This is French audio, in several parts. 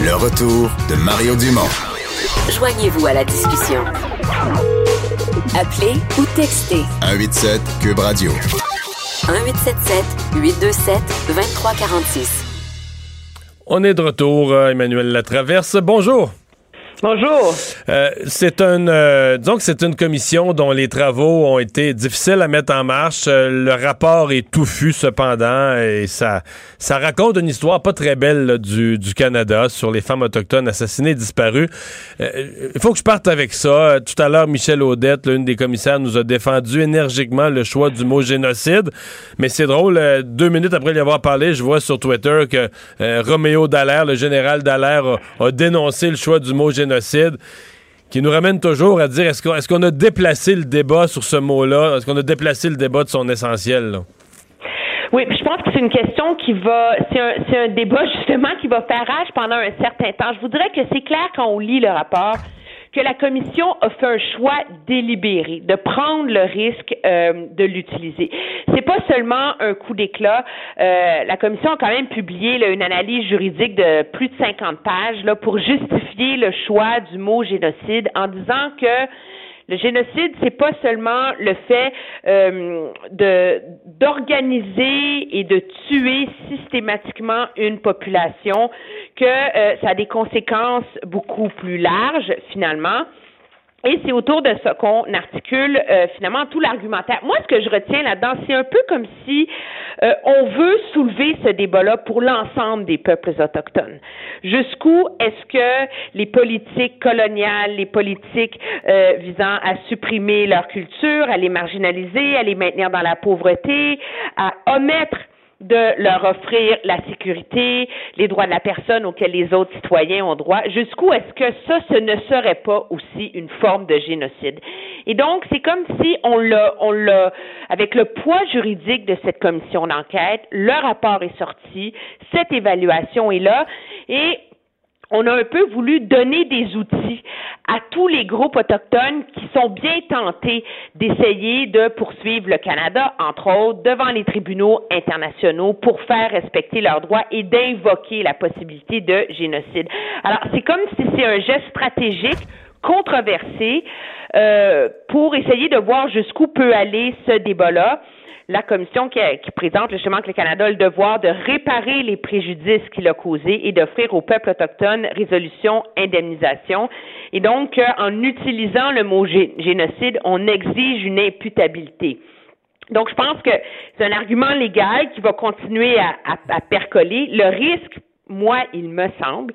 Le retour de Mario Dumont. Joignez-vous à la discussion. Appelez ou textez 187 Cube Radio. 1877 827 2346. On est de retour, euh, Emmanuel Latraverse. Bonjour. Bonjour. Euh, c'est un, euh, c'est une commission dont les travaux ont été difficiles à mettre en marche. Euh, le rapport est touffu cependant et ça, ça raconte une histoire pas très belle là, du, du Canada sur les femmes autochtones assassinées, disparues. Euh, Il faut que je parte avec ça. Euh, Tout à l'heure, Michel Audette, l'une des commissaires, nous a défendu énergiquement le choix du mot génocide. Mais c'est drôle, deux minutes après y avoir parlé, je vois sur Twitter que Roméo Dallaire, le général Dallaire, a, a dénoncé le choix du mot génocide qui nous ramène toujours à dire est-ce qu'on a déplacé le débat sur ce mot-là? Est-ce qu'on a déplacé le débat de son essentiel? Oui, je pense que c'est une question qui va, c'est un, un débat justement qui va faire rage pendant un certain temps. Je vous dirais que c'est clair quand on lit le rapport que la commission a fait un choix délibéré de prendre le risque euh, de l'utiliser. C'est pas seulement un coup d'éclat. Euh, la commission a quand même publié une analyse juridique de plus de 50 pages là, pour justifier le choix du mot génocide en disant que le génocide, c'est pas seulement le fait euh, de d'organiser et de tuer systématiquement une population, que euh, ça a des conséquences beaucoup plus larges finalement. Et c'est autour de ça qu'on articule euh, finalement tout l'argumentaire. Moi, ce que je retiens là-dedans, c'est un peu comme si euh, on veut soulever ce débat-là pour l'ensemble des peuples autochtones. Jusqu'où est-ce que les politiques coloniales, les politiques euh, visant à supprimer leur culture, à les marginaliser, à les maintenir dans la pauvreté, à omettre de leur offrir la sécurité, les droits de la personne auxquels les autres citoyens ont droit. Jusqu'où est-ce que ça, ce ne serait pas aussi une forme de génocide? Et donc, c'est comme si on l'a, on l'a, avec le poids juridique de cette commission d'enquête, le rapport est sorti, cette évaluation est là, et on a un peu voulu donner des outils à tous les groupes autochtones qui sont bien tentés d'essayer de poursuivre le Canada, entre autres, devant les tribunaux internationaux pour faire respecter leurs droits et d'invoquer la possibilité de génocide. Alors, c'est comme si c'est un geste stratégique controversé euh, pour essayer de voir jusqu'où peut aller ce débat-là la commission qui, présente justement que le Canada a le devoir de réparer les préjudices qu'il a causés et d'offrir au peuple autochtone résolution, indemnisation. Et donc, euh, en utilisant le mot gé génocide, on exige une imputabilité. Donc, je pense que c'est un argument légal qui va continuer à percoler. Le risque, moi, il me semble,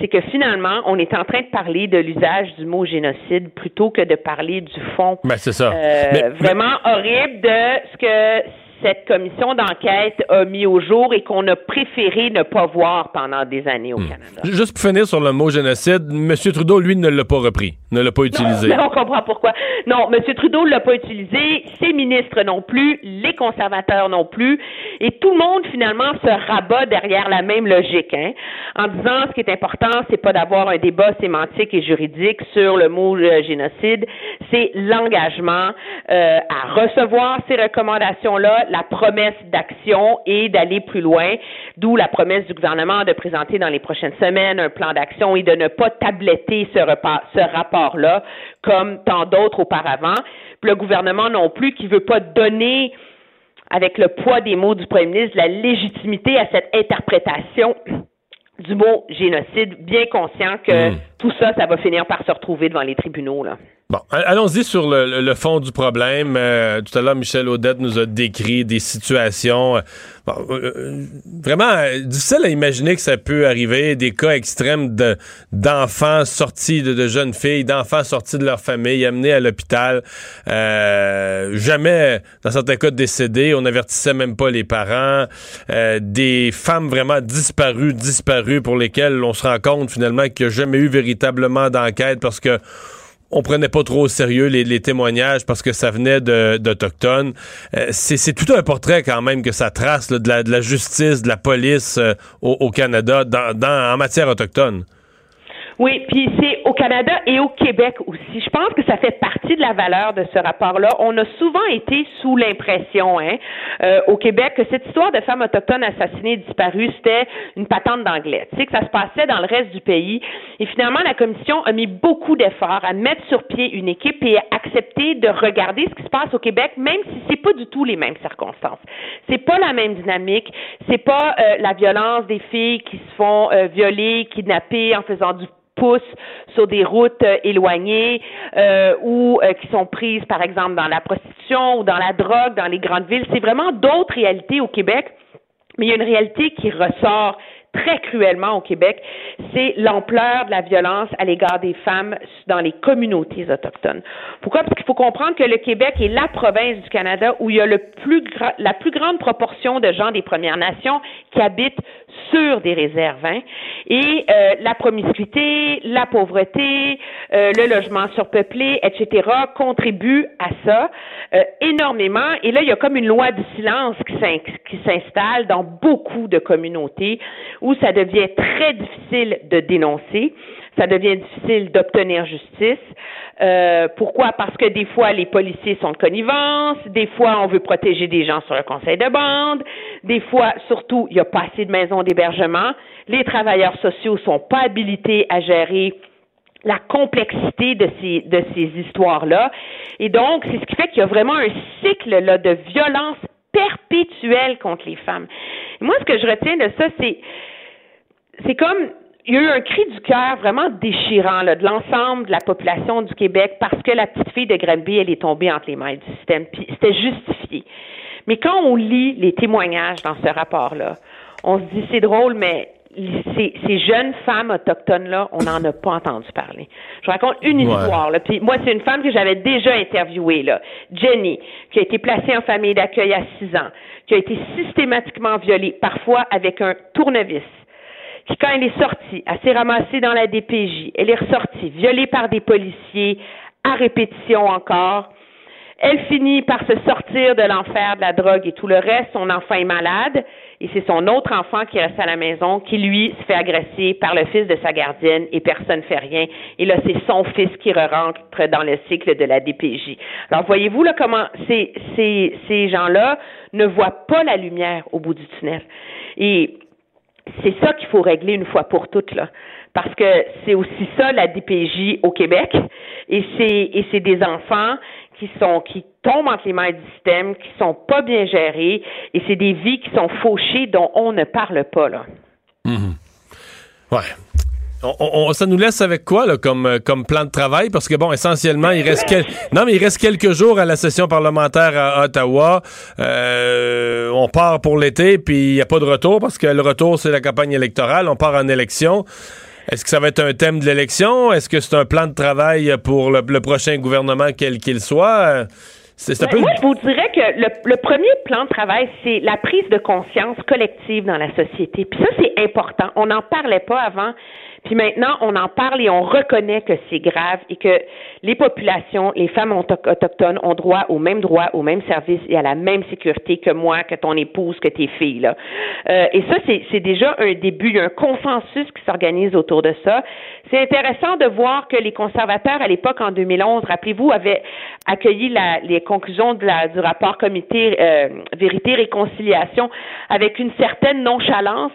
c'est que finalement, on est en train de parler de l'usage du mot génocide plutôt que de parler du fond. Ben, c'est ça. Euh, mais, vraiment mais... horrible de ce que cette commission d'enquête a mis au jour et qu'on a préféré ne pas voir pendant des années au hmm. Canada. Juste pour finir sur le mot génocide, M. Trudeau, lui, ne l'a pas repris, ne l'a pas utilisé. Non, mais on comprend pourquoi. Non, M. Trudeau ne l'a pas utilisé, ses ministres non plus, les conservateurs non plus, et tout le monde, finalement, se rabat derrière la même logique, hein, en disant ce qui est important, c'est pas d'avoir un débat sémantique et juridique sur le mot euh, génocide, c'est l'engagement euh, à recevoir ces recommandations-là, la promesse d'action et d'aller plus loin, d'où la promesse du gouvernement de présenter dans les prochaines semaines un plan d'action et de ne pas tabletter ce, rapport-là comme tant d'autres auparavant. Le gouvernement non plus qui veut pas donner avec le poids des mots du premier ministre la légitimité à cette interprétation du mot génocide, bien conscient que mmh. Tout ça, ça va finir par se retrouver devant les tribunaux. Là. Bon, allons-y sur le, fond du problème. Euh, tout à l'heure, Michel Audette nous a décrit des situations euh, euh, vraiment difficiles à imaginer que ça peut arriver, des cas extrêmes de, d'enfants sortis de, jeunes filles, d'enfants sortis de leur famille, amenés à l'hôpital, jamais, dans certains cas, décédés, on n'avertissait même pas les parents, des femmes vraiment disparues, disparues, pour lesquelles on se rend compte finalement qu'il n'y a jamais eu véritablement d'enquête parce que on prenait pas trop au sérieux les, témoignages parce que ça venait d'Autochtones. Euh, c'est tout un portrait quand même que ça trace de, la, justice, de la police euh, au, Canada en matière autochtone. Oui, puis c'est au Canada et au Québec aussi. Je pense que ça fait partie de la valeur de ce rapport-là. On a souvent été sous l'impression, hein, euh, au Québec, que cette histoire de femmes autochtones assassinées et disparues, c'était une patente d'anglais. Tu sais, que ça se passait dans le reste du pays. Et finalement, la Commission a mis beaucoup d'efforts à mettre sur pied une équipe et à accepter de regarder ce qui se passe au Québec, même si c'est pas du tout les mêmes circonstances. C'est pas la même dynamique. C'est pas euh, la violence des filles qui se font euh, violer, kidnapper en faisant du poussent sur des routes euh, éloignées euh, ou euh, qui sont prises, par exemple, dans la prostitution ou dans la drogue, dans les grandes villes. C'est vraiment d'autres réalités au Québec, mais il y a une réalité qui ressort très cruellement au Québec, c'est l'ampleur de la violence à l'égard des femmes dans les communautés autochtones. Pourquoi? Parce qu'il faut comprendre que le Québec est la province du Canada où il y a le plus la plus grande proportion de gens des Premières Nations qui habitent sur des réserves. Hein. Et euh, la promiscuité, la pauvreté, euh, le logement surpeuplé, etc., contribuent à ça euh, énormément. Et là, il y a comme une loi du silence qui s'installe dans beaucoup de communautés où ça devient très difficile de dénoncer, ça devient difficile d'obtenir justice. Euh, pourquoi? Parce que des fois, les policiers sont de connivence, des fois, on veut protéger des gens sur le conseil de bande, des fois, surtout, il n'y a pas assez de maisons d'hébergement, les travailleurs sociaux sont pas habilités à gérer la complexité de ces, de ces histoires-là. Et donc, c'est ce qui fait qu'il y a vraiment un cycle là, de violence perpétuelle contre les femmes. moi, ce que je retiens de ça, c'est c'est comme il y a eu un cri du cœur vraiment déchirant là, de l'ensemble de la population du Québec parce que la petite fille de Granby, elle est tombée entre les mains du système. Puis c'était justifié. Mais quand on lit les témoignages dans ce rapport-là, on se dit c'est drôle, mais ces, ces, jeunes femmes autochtones-là, on n'en a pas entendu parler. Je raconte une histoire. Là. Puis moi, c'est une femme que j'avais déjà interviewée, là, Jenny, qui a été placée en famille d'accueil à six ans, qui a été systématiquement violée, parfois avec un tournevis quand elle est sortie, elle s'est ramassée dans la DPJ. Elle est ressortie, violée par des policiers, à répétition encore. Elle finit par se sortir de l'enfer de la drogue et tout le reste. Son enfant est malade et c'est son autre enfant qui reste à la maison qui, lui, se fait agresser par le fils de sa gardienne et personne ne fait rien. Et là, c'est son fils qui rentre dans le cycle de la DPJ. Alors, voyez-vous là comment ces, ces, ces gens-là ne voient pas la lumière au bout du tunnel. Et c'est ça qu'il faut régler une fois pour toutes, là. Parce que c'est aussi ça la DPJ au Québec. Et c'est, des enfants qui sont, qui tombent entre les mains du système, qui sont pas bien gérés, et c'est des vies qui sont fauchées dont on ne parle pas, là. Ouais. On, ça nous laisse avec quoi là, comme, euh, comme plan de travail? Parce que bon, essentiellement, il reste non, mais il reste quelques jours à la session parlementaire à Ottawa. Euh, on part pour l'été, puis il n'y a pas de retour parce que le retour, c'est la campagne électorale. On part en élection. Est-ce que ça va être un thème de l'élection? Est-ce que c'est un plan de travail pour le, prochain gouvernement, quel qu'il soit? C'est peu... Moi, je vous dirais que le, le, premier plan de travail, c'est la prise de conscience collective dans la société. Puis ça, c'est important. On n'en parlait pas avant. Puis maintenant, on en parle et on reconnaît que c'est grave et que les populations, les femmes autochtones ont droit aux mêmes droits, aux mêmes services et à la même sécurité que moi, que ton épouse, que tes filles. Là. Euh, et ça, c'est déjà un début. Un consensus qui s'organise autour de ça. C'est intéressant de voir que les conservateurs, à l'époque, en 2011, rappelez-vous, avaient accueilli la, les conclusions de la, du rapport comité euh, vérité réconciliation avec une certaine nonchalance,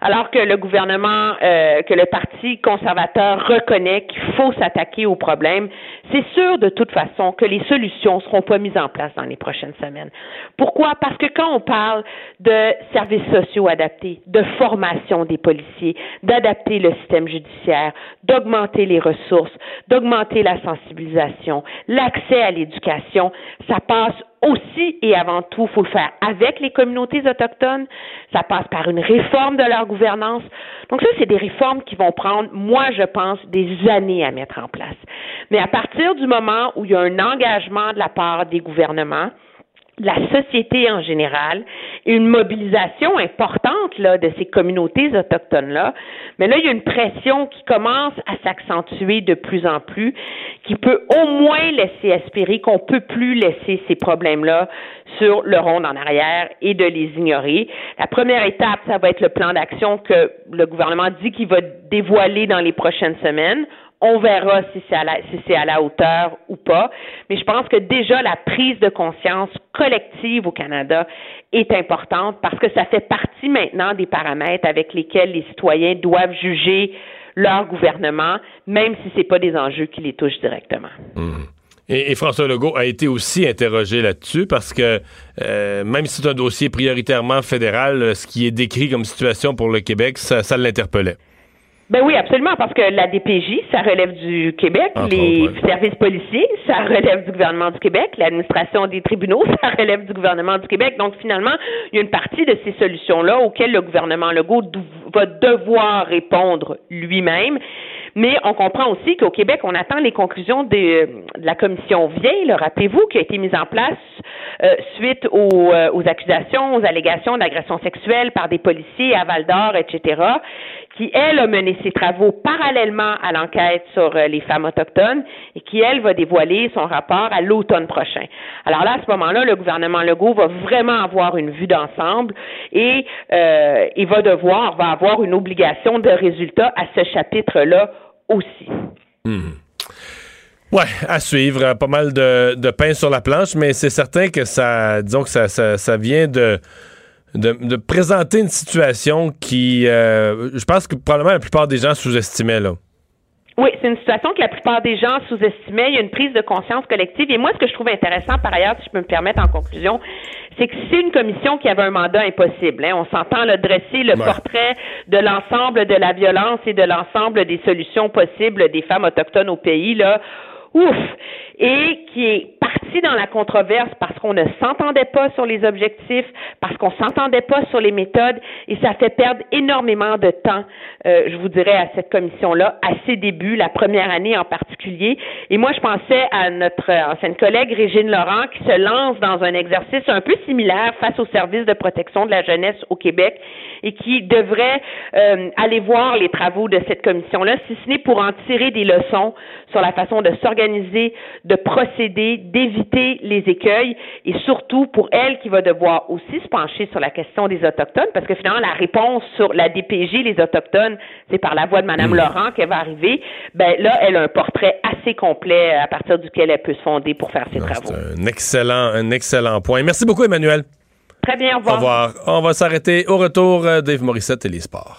alors que le gouvernement, euh, que le parti Parti conservateur reconnaît qu'il faut s'attaquer au problème, c'est sûr de toute façon que les solutions ne seront pas mises en place dans les prochaines semaines. Pourquoi? Parce que quand on parle de services sociaux adaptés, de formation des policiers, d'adapter le système judiciaire, d'augmenter les ressources, d'augmenter la sensibilisation, l'accès à l'éducation, ça passe aussi et avant tout, il faut le faire avec les communautés autochtones. Ça passe par une réforme de leur gouvernance. Donc ça, c'est des réformes qui vont prendre, moi, je pense, des années à mettre en place. Mais à partir du moment où il y a un engagement de la part des gouvernements, la société en général, une mobilisation importante là, de ces communautés autochtones-là. Mais là, il y a une pression qui commence à s'accentuer de plus en plus, qui peut au moins laisser espérer qu'on peut plus laisser ces problèmes-là sur le rond en arrière et de les ignorer. La première étape, ça va être le plan d'action que le gouvernement dit qu'il va dévoiler dans les prochaines semaines. On verra si c'est à la, si c'est à la hauteur ou pas. Mais je pense que déjà la prise de conscience collective au Canada est importante parce que ça fait partie maintenant des paramètres avec lesquels les citoyens doivent juger leur gouvernement, même si c'est pas des enjeux qui les touchent directement. Mmh. Et, François Legault a été aussi interrogé là-dessus parce que euh, même si c'est un dossier prioritairement fédéral, ce qui est décrit comme situation pour le Québec, ça l'interpellait. Ben oui, absolument, parce que la DPJ, ça relève du Québec, les services policiers, ça relève du gouvernement du Québec, l'administration des tribunaux, ça relève du gouvernement du Québec. Donc finalement, il y a une partie de ces solutions-là auxquelles le gouvernement Legault va devoir répondre lui-même. Mais on comprend aussi qu'au Québec, on attend les conclusions de, la commission vieille, rappelez-vous, qui a été mise en place euh, suite aux, euh, aux, accusations, aux allégations d'agression sexuelle par des policiers à Val d'Or, etc qui, elle, a mené ses travaux parallèlement à l'enquête sur euh, les femmes autochtones et qui, elle, va dévoiler son rapport à l'automne prochain. Alors là, à ce moment-là, le gouvernement Legault va vraiment avoir une vue d'ensemble et euh, il va devoir, va avoir une obligation de résultat à ce chapitre-là aussi. Hmm. Ouais, à suivre. Pas mal de, pain sur la planche, mais c'est certain que ça, disons que ça, ça vient de de, présenter une situation qui, euh, je pense que probablement la plupart des gens sous-estimaient là. Oui, c'est une situation que la plupart des gens sous-estimaient. Il y a une prise de conscience collective. Et moi, ce que je trouve intéressant, par ailleurs, si je peux me permettre en conclusion, c'est que c'est une commission qui avait un mandat impossible. Hein. On s'entend le dresser le portrait de l'ensemble de la violence et de l'ensemble des solutions possibles des femmes autochtones au pays. Là, ouf, et qui est parti dans la controverse parce qu'on ne s'entendait pas sur les objectifs, parce qu'on s'entendait pas sur les méthodes, et ça fait perdre énormément de temps, euh, je vous dirais, à cette commission-là, à ses débuts, la première année en particulier. Et moi, je pensais à notre ancienne collègue Régine Laurent qui se lance dans un exercice un peu similaire face au service de protection de la jeunesse au Québec et qui devrait euh, aller voir les travaux de cette commission-là, si ce n'est pour en tirer des leçons sur la façon de s'organiser, de procéder, d'éviter les écueils et surtout pour elle qui va devoir aussi se pencher sur la question des Autochtones parce que finalement la réponse sur la DPG, les Autochtones, c'est par la voix de Mme mmh. Laurent qu'elle va arriver. Ben là, elle a un portrait assez complet à partir duquel elle peut se fonder pour faire ses travaux. C'est un excellent, un excellent point. Merci beaucoup, Emmanuel. Très bien, au revoir. Au revoir. On va s'arrêter au retour. Euh, Dave Morissette et les sports.